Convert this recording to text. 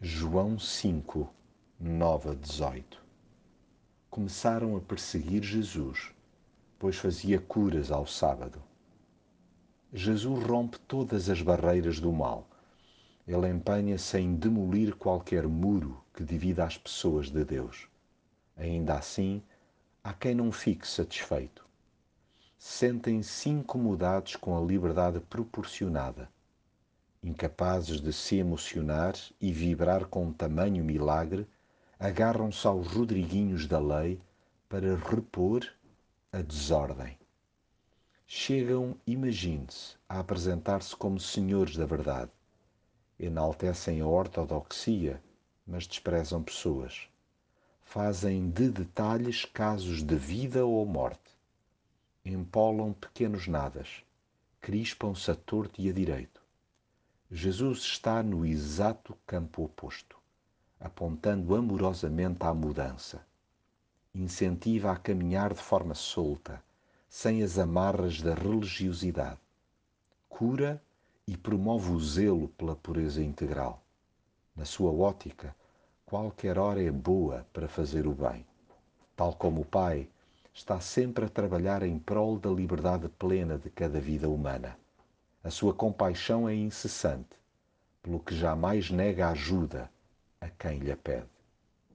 João 5, 9 a 18 Começaram a perseguir Jesus, pois fazia curas ao sábado. Jesus rompe todas as barreiras do mal. Ele empenha-se em demolir qualquer muro que divida as pessoas de Deus. Ainda assim, há quem não fique satisfeito. Sentem-se incomodados com a liberdade proporcionada incapazes de se emocionar e vibrar com tamanho milagre, agarram-se aos Rodriguinhos da lei para repor a desordem. Chegam, imagine-se, a apresentar-se como senhores da verdade. Enaltecem a ortodoxia, mas desprezam pessoas. Fazem de detalhes casos de vida ou morte. Empolam pequenos nadas. Crispam-se a torto e a direito Jesus está no exato campo oposto, apontando amorosamente à mudança. Incentiva a caminhar de forma solta, sem as amarras da religiosidade. Cura e promove o zelo pela pureza integral. Na sua ótica, qualquer hora é boa para fazer o bem. Tal como o Pai, está sempre a trabalhar em prol da liberdade plena de cada vida humana. A sua compaixão é incessante, pelo que jamais nega ajuda a quem lhe pede.